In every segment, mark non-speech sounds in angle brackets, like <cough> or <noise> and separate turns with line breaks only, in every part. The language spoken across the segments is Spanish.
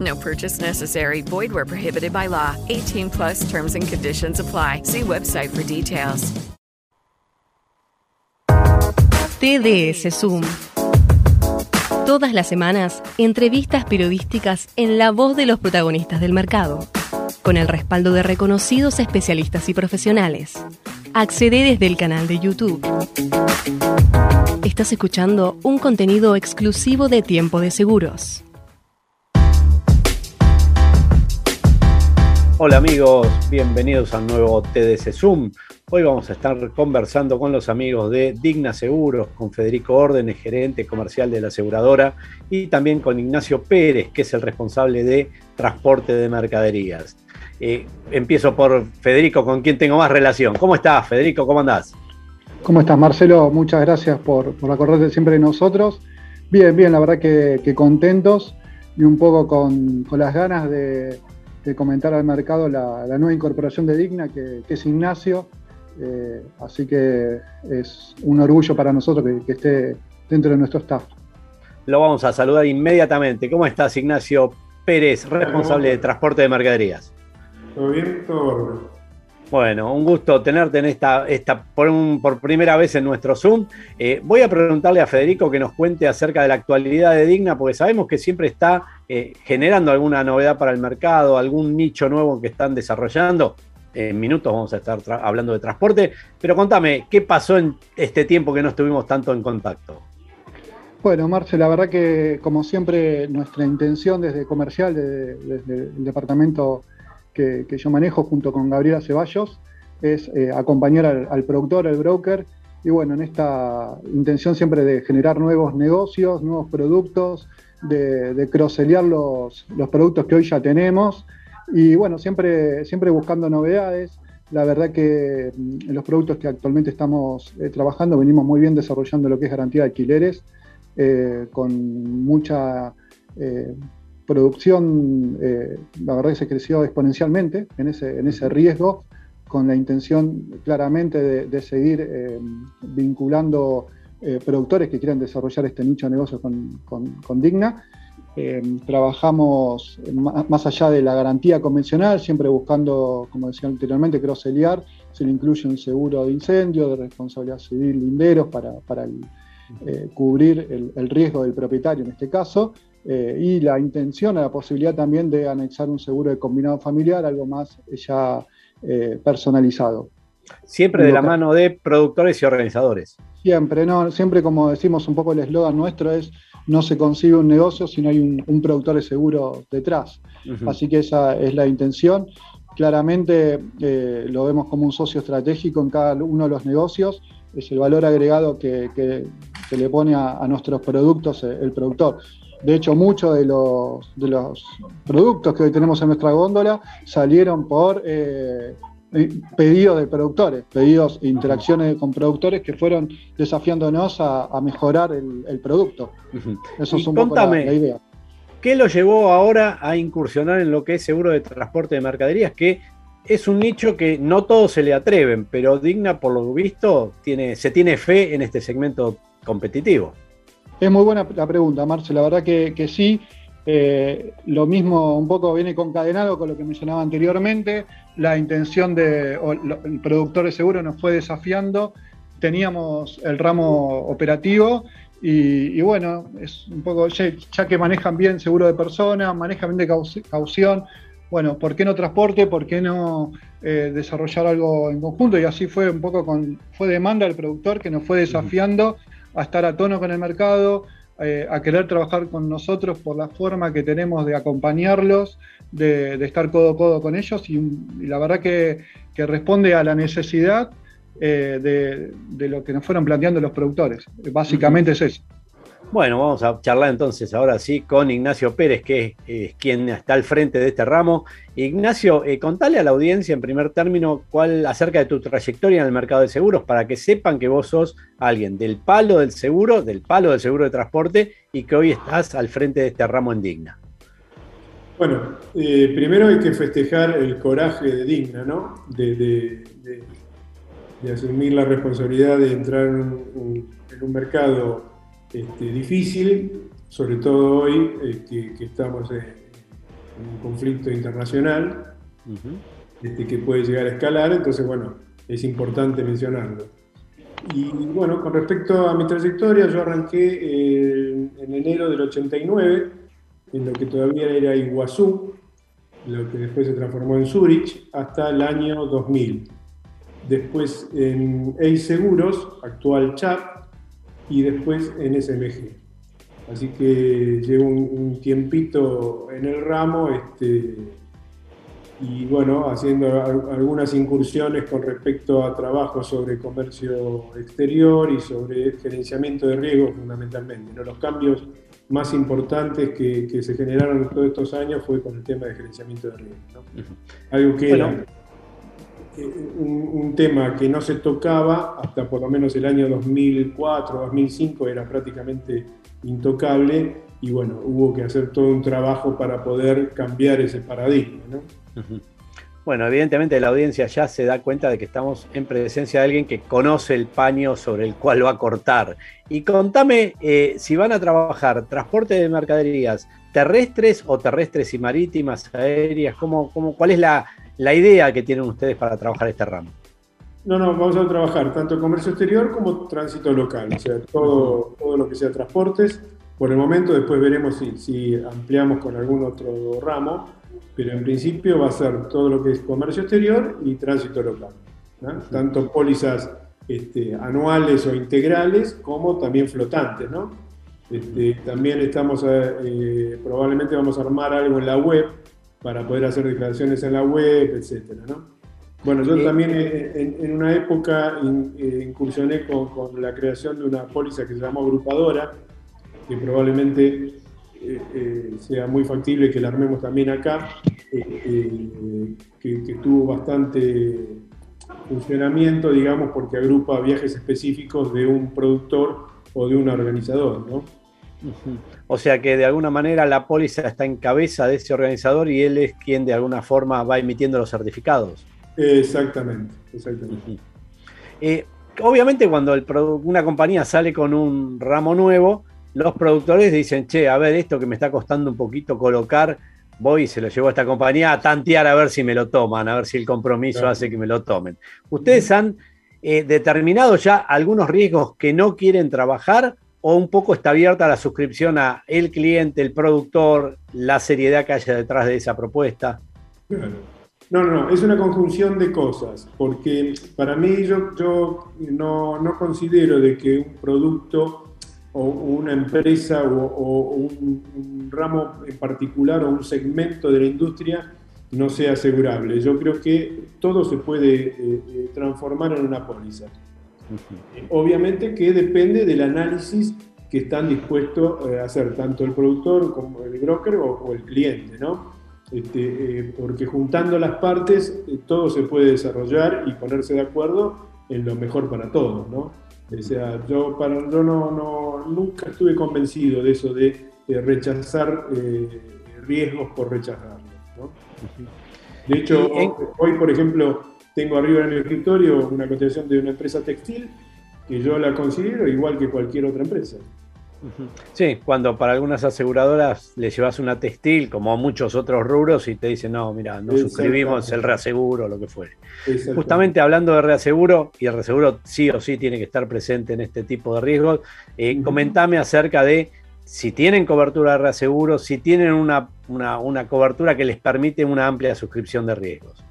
No purchase necessary. Void where prohibited by law. 18 plus terms and conditions apply. See website for details.
TDS Zoom. Todas las semanas, entrevistas periodísticas en la voz de los protagonistas del mercado, con el respaldo de reconocidos especialistas y profesionales. Accede desde el canal de YouTube. Estás escuchando un contenido exclusivo de Tiempo de Seguros.
Hola amigos, bienvenidos al nuevo TDS Zoom. Hoy vamos a estar conversando con los amigos de Digna Seguros, con Federico Órdenes, gerente comercial de la aseguradora, y también con Ignacio Pérez, que es el responsable de transporte de mercaderías. Eh, empiezo por Federico, con quien tengo más relación. ¿Cómo estás, Federico? ¿Cómo andás?
¿Cómo estás, Marcelo? Muchas gracias por, por acordarte siempre de nosotros. Bien, bien, la verdad que, contentos y un poco con las ganas de, de comentar al mercado la, nueva incorporación de Digna, que, es Ignacio. Eh, así que es un orgullo para nosotros que, esté dentro de nuestro staff.
Lo vamos a saludar inmediatamente. ¿Cómo estás, Ignacio Pérez, responsable de transporte de mercaderías?
¿Todo bien? Todo
bueno, un gusto tenerte en esta, esta por, primera vez en nuestro Zoom. Eh, voy a preguntarle a Federico que nos cuente acerca de la actualidad de Digna, porque sabemos que siempre está eh, generando alguna novedad para el mercado, algún nicho nuevo que están desarrollando. En minutos vamos a estar hablando de transporte, pero contame, ¿qué pasó en este tiempo que no estuvimos tanto en contacto?
Bueno, Marce, la verdad que como siempre nuestra intención desde comercial, desde el departamento que, yo manejo junto con Gabriela Ceballos, es eh, acompañar al, productor, al broker, y bueno, en esta intención siempre de generar nuevos negocios, nuevos productos, de, de los, los, productos que hoy ya tenemos, y bueno, siempre, siempre buscando novedades. La verdad que mm, en los productos que actualmente estamos eh, trabajando venimos muy bien desarrollando lo que es garantía de alquileres, eh, con mucha producción, eh, la verdad que se creció exponencialmente en ese, en ese riesgo, con la intención claramente de, seguir eh, vinculando eh, productores que quieran desarrollar este nicho de negocio con, Digna. trabajamos más allá de la garantía convencional, siempre buscando, como decía anteriormente, cross-eliar, se le incluye un seguro de incendio, de responsabilidad civil, linderos, para, cubrir el, el, riesgo del propietario en este caso, eh, y la intención, la posibilidad también de anexar un seguro de combinado familiar, algo más ya eh, personalizado.
Siempre de la mano de productores y organizadores.
Siempre, no, siempre como decimos un poco el eslogan nuestro es no se consigue un negocio si no hay un, productor de seguro detrás. Así que esa es la intención. Claramente eh, lo vemos como un socio estratégico en cada uno de los negocios. Es el valor agregado que, le pone a, nuestros productos el productor. De hecho, muchos de los, de los productos que hoy tenemos en nuestra góndola salieron por eh, pedidos de productores, pedidos, interacciones con productores que fueron desafiándonos a, mejorar el, producto.
Eso es un poco la, idea. ¿Qué lo llevó ahora a incursionar en lo que es seguro de transporte de mercaderías? Que es un nicho que no todos se le atreven, pero Digna, por lo visto, tiene, se tiene fe en este segmento competitivo.
Es muy buena la pregunta, Marce. La verdad que, sí. Eh, lo mismo un poco viene concadenado con lo que mencionaba anteriormente. La intención del de, productor de seguro nos fue desafiando. Teníamos el ramo operativo y, bueno, es un poco, ya, que manejan bien seguro de persona, manejan bien de caución, bueno, ¿por qué no transporte? ¿Por qué no eh, desarrollar algo en conjunto? Y así fue un poco con, fue demanda del productor que nos fue desafiando a estar a tono con el mercado, eh, a querer trabajar con nosotros por la forma que tenemos de acompañarlos, de, estar codo a codo con ellos y, la verdad que, responde a la necesidad de, de, lo que nos fueron planteando los productores. Básicamente es eso.
Bueno, vamos a charlar entonces ahora sí con Ignacio Pérez, que es, quien está al frente de este ramo. Ignacio, eh, contale a la audiencia en primer término cuál acerca de tu trayectoria en el mercado de seguros para que sepan que vos sos alguien del palo del seguro, del palo del seguro de transporte y que hoy estás al frente de este ramo en Digna.
Bueno, eh, primero hay que festejar el coraje de Digna, ¿no? De, asumir la responsabilidad de entrar en un mercado este, difícil, sobre todo hoy eh, que, estamos en, un conflicto internacional este, que puede llegar a escalar, entonces bueno, es importante mencionarlo. Y bueno, con respecto a mi trayectoria, yo arranqué eh, en enero del 89, en lo que todavía era Iguazú, lo que después se transformó en Zurich, hasta el año 2000. Después en EI Seguros, actual CHAP, y después en SMG. Así que llevo un, tiempito en el ramo este, y bueno, haciendo algunas incursiones con respecto a trabajo sobre comercio exterior y sobre gerenciamiento de riesgo fundamentalmente. Los cambios más importantes que, se generaron en todos estos años fue con el tema de gerenciamiento de riesgo. Algo que era un, tema que no se tocaba hasta por lo menos el año 2004, 2005 era prácticamente intocable y bueno, hubo que hacer todo un trabajo para poder cambiar ese paradigma.
Bueno, evidentemente la audiencia ya se da cuenta de que estamos en presencia de alguien que conoce el paño sobre el cual va a cortar. Y contame eh, si van a trabajar transporte de mercaderías terrestres o terrestres y marítimas, aéreas, ¿cómo, cómo, ¿cuál es la, la idea que tienen ustedes para trabajar este ramo.
No, no, vamos a trabajar tanto comercio exterior como tránsito local, o sea, todo, todo lo que sea transportes. Por el momento, después veremos si, si ampliamos con algún otro ramo, pero en principio va a ser todo lo que es comercio exterior y tránsito local. Tanto pólizas este, anuales o integrales como también flotantes. ¿no? Este, también estamos, eh, eh, probablemente vamos a armar algo en la web para poder hacer declaraciones en la web, etcétera, ¿no? Bueno, yo también eh, en, una época eh, incursioné con, la creación de una póliza que se llamó agrupadora, que probablemente eh, sea muy factible que la armemos también acá, que, que, tuvo bastante funcionamiento, digamos, porque agrupa viajes específicos de un productor o de un organizador, ¿no?
O sea que de alguna manera la póliza está en cabeza de ese organizador y él es quien de alguna forma va emitiendo los certificados.
Exactamente, exactamente.
Eh, obviamente cuando una compañía sale con un ramo nuevo, los productores dicen, che, a ver, esto que me está costando un poquito colocar, voy y se lo llevo a esta compañía a tantear a ver si me lo toman, a ver si el compromiso hace que me lo tomen. ¿Ustedes han eh, determinado ya algunos riesgos que no quieren trabajar o un poco está abierta la suscripción a el cliente, el productor, la seriedad que haya detrás de esa propuesta?
No, no, no, es una conjunción de cosas, porque para mí yo, yo no, considero de que un producto o una empresa o, un, ramo en particular o un segmento de la industria no sea asegurable. Yo creo que todo se puede eh, eh, transformar en una póliza. Obviamente que depende del análisis que están dispuestos eh, a hacer tanto el productor como el broker o, el cliente, ¿no? Este, eh, porque juntando las partes eh, todo se puede desarrollar y ponerse de acuerdo en lo mejor para todos, ¿no? O sea, yo, para, yo no, no nunca estuve convencido de eso de, rechazar riesgos por rechazarlos, ¿no? De hecho, hoy, por ejemplo, tengo arriba en el escritorio una cotización de una empresa textil que yo la considero igual que cualquier otra empresa.
Sí, cuando para algunas aseguradoras le llevas una textil, como a muchos otros rubros, y te dicen, no, mira, no suscribimos el reaseguro lo que fuere. Justamente hablando de reaseguro, y el reaseguro sí o sí tiene que estar presente en este tipo de riesgos, eh, comentame acerca de si tienen cobertura de reaseguro, si tienen una, una, cobertura que les permite una amplia suscripción de riesgos.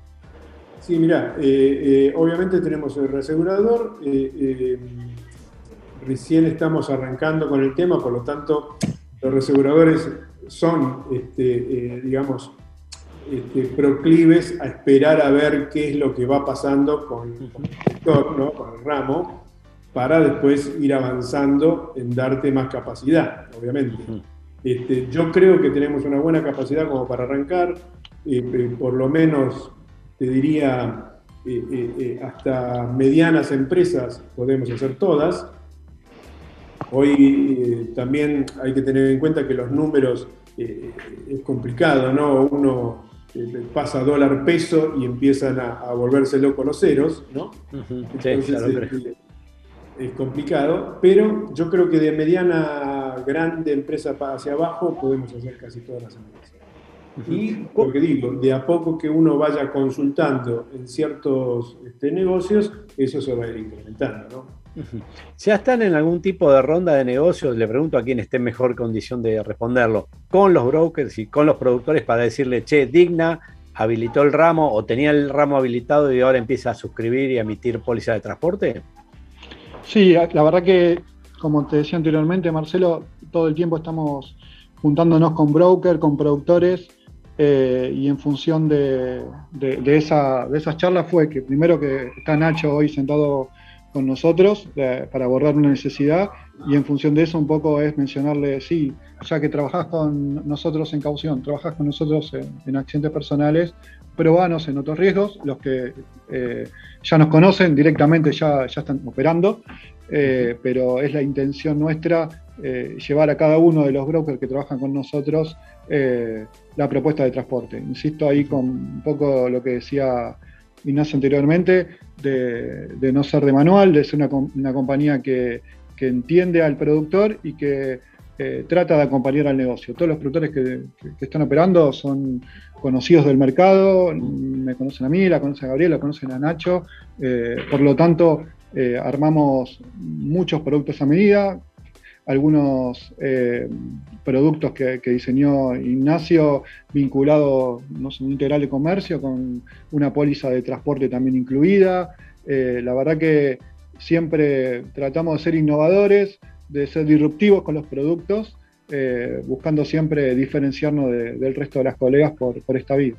Sí, mira, eh, eh, obviamente tenemos el reasegurador, eh, recién estamos arrancando con el tema, por lo tanto, los reaseguradores son, este, digamos, este, proclives a esperar a ver qué es lo que va pasando con, el sector, ¿no? con el ramo, para después ir avanzando en darte más capacidad, obviamente. Este, yo creo que tenemos una buena capacidad como para arrancar, eh, eh, por lo menos te diría eh, hasta medianas empresas podemos hacer todas. Hoy también hay que tener en cuenta que los números es complicado, ¿no? Uno pasa dólar peso y empiezan a, volverse locos los ceros, ¿no? Entonces, es complicado, pero yo creo que de mediana grande empresa hacia abajo podemos hacer casi todas las empresas. Y, porque digo, de a poco que uno vaya consultando en ciertos este, negocios, eso se va a ir incrementando, ¿no?
¿Ya están en algún tipo de ronda de negocios? Le pregunto a quien esté en mejor condición de responderlo, con los brokers y con los productores para decirle, che, Digna habilitó el ramo o tenía el ramo habilitado y ahora empieza a suscribir y a emitir póliza de transporte?
Sí, la verdad que, como te decía anteriormente, Marcelo, todo el tiempo estamos juntándonos con brokers, con productores, eh, y en función de, esa, de esas charlas fue que primero que está Nacho hoy sentado con nosotros para abordar una necesidad y en función de eso un poco es mencionarle, sí, ya que trabajás con nosotros en caución, trabajás con nosotros en, accidentes personales, probanos en otros riesgos, los que eh, ya nos conocen directamente ya, ya están operando, eh, pero es la intención nuestra eh, llevar a cada uno de los brokers que trabajan con nosotros la propuesta de transporte. Insisto ahí con un poco lo que decía Ignacio anteriormente, de, no ser de manual, de ser una, compañía que, que, entiende al productor y que trata de acompañar al negocio. Todos los productores que, están operando son conocidos del mercado, me conocen a mí, la conocen a Gabriel, la conocen a Nacho, eh, por lo tanto eh, armamos muchos productos a medida, algunos eh, productos que, diseñó Ignacio vinculados no sé, un integral de comercio con una póliza de transporte también incluida. la verdad que siempre tratamos de ser innovadores, de ser disruptivos con los productos, eh, buscando siempre diferenciarnos del resto de las colegas por, esta vida.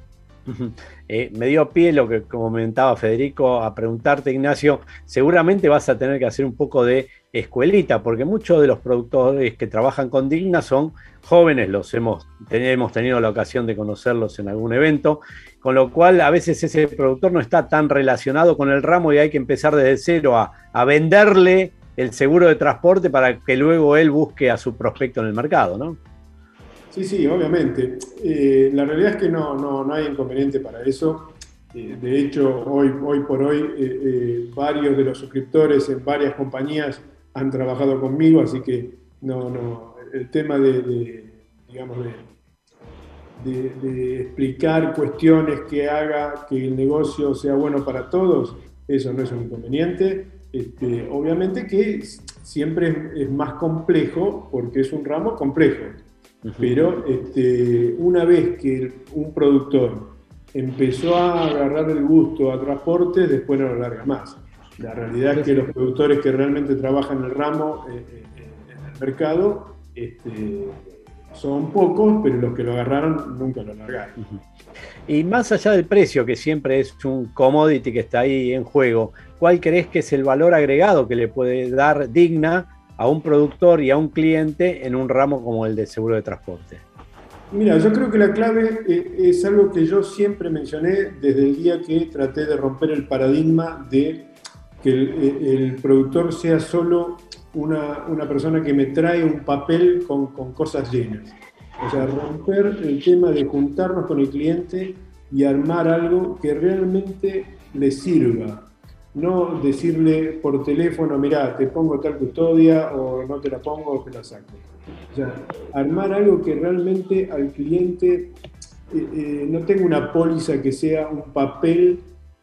Eh, me dio pie lo que comentaba Federico a preguntarte, Ignacio, seguramente vas a tener que hacer un poco de escuelita, porque muchos de los productores que trabajan con Digna son jóvenes, los hemos, hemos tenido la ocasión de conocerlos en algún evento, con lo cual a veces ese productor no está tan relacionado con el ramo y hay que empezar desde cero a, a venderle el seguro de transporte para que luego él busque a su prospecto en el mercado, ¿no?
Sí, sí, obviamente. Eh, la realidad es que no, no, hay inconveniente para eso. Eh, de hecho, hoy, hoy por hoy, eh, varios de los suscriptores en varias compañías han trabajado conmigo, así que no, no, el tema de, digamos, de, de, explicar cuestiones que haga que el negocio sea bueno para todos, eso no es un inconveniente. Este, obviamente que siempre es, más complejo porque es un ramo complejo, pero este, una vez que un productor empezó a agarrar el gusto a transporte, después no lo larga más. La realidad es que los productores que realmente trabajan en el ramo, eh, eh, en el mercado, este, son pocos, pero los que lo agarraron nunca lo largaron.
Y más allá del precio, que siempre es un commodity que está ahí en juego, ¿cuál crees que es el valor agregado que le puede dar digna a un productor y a un cliente en un ramo como el de seguro de transporte?
Mira, yo creo que la clave eh, es algo que yo siempre mencioné desde el día que traté de romper el paradigma de que el, productor sea solo una, persona que me trae un papel con, con cosas llenas. O sea, romper el tema de juntarnos con el cliente y armar algo que realmente le sirva. No decirle por teléfono, mira, te pongo tal custodia o no te la pongo o te la saco. O sea, armar algo que realmente al cliente eh, eh, no tenga una póliza que sea un papel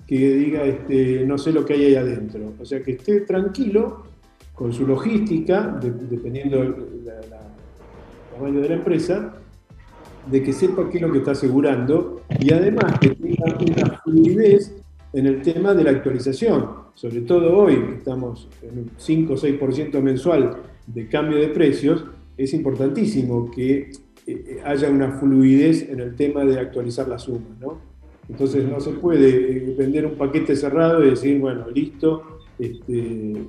que diga este, no sé lo que hay ahí adentro. O sea, que esté tranquilo con su logística, dependiendo la tamaño de la empresa, de que sepa qué es lo que está asegurando y además que tenga una fluidez en el tema de la actualización. Sobre todo hoy, que estamos en un 5 o 6% mensual de cambio de precios, es importantísimo que eh, haya una fluidez en el tema de actualizar la suma. ¿no? Entonces no se puede eh, vender un paquete cerrado y decir, bueno, listo, este,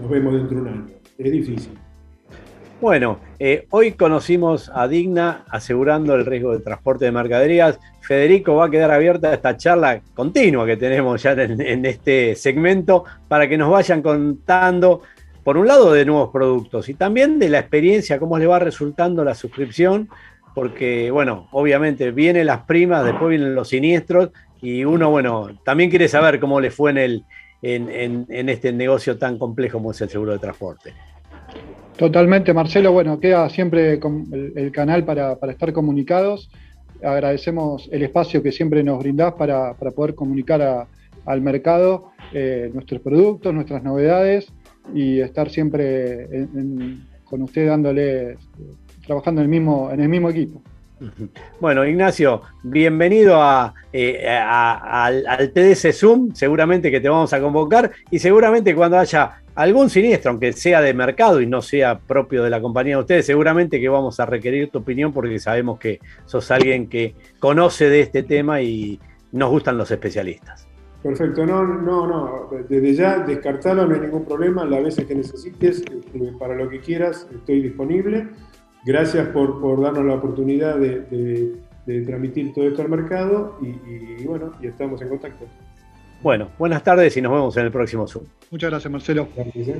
nos vemos dentro de un año. Es difícil.
Bueno, eh, hoy conocimos a Digna asegurando el riesgo de transporte de mercaderías. Federico va a quedar abierta esta charla continua que tenemos ya en, este segmento para que nos vayan contando, por un lado, de nuevos productos y también de la experiencia, cómo le va resultando la suscripción, porque, bueno, obviamente vienen las primas, después vienen los siniestros y uno, bueno, también quiere saber cómo le fue en, el, en este negocio tan complejo como es el seguro de transporte.
Totalmente, Marcelo. Bueno, queda siempre el, canal para, estar comunicados. Agradecemos el espacio que siempre nos brindás para, poder comunicar al mercado eh, nuestros productos, nuestras novedades y estar siempre con usted dándole, trabajando en el mismo, en el mismo equipo. <laughs>
Bueno, Ignacio, bienvenido eh, al, al TDC Zoom. Seguramente que te vamos a convocar y seguramente cuando haya algún siniestro, aunque sea de mercado y no sea propio de la compañía de ustedes, seguramente que vamos a requerir tu opinión porque sabemos que sos alguien que conoce de este tema y nos gustan los especialistas.
Perfecto, no, no, no, desde ya descartarlo, no hay ningún problema, las veces que necesites, este, para lo que quieras, estoy disponible. Gracias por, darnos la oportunidad de, transmitir todo esto al mercado y, y bueno, y estamos en contacto.
Bueno, buenas tardes y nos vemos en el próximo Zoom.
Muchas gracias, Marcelo. Gracias.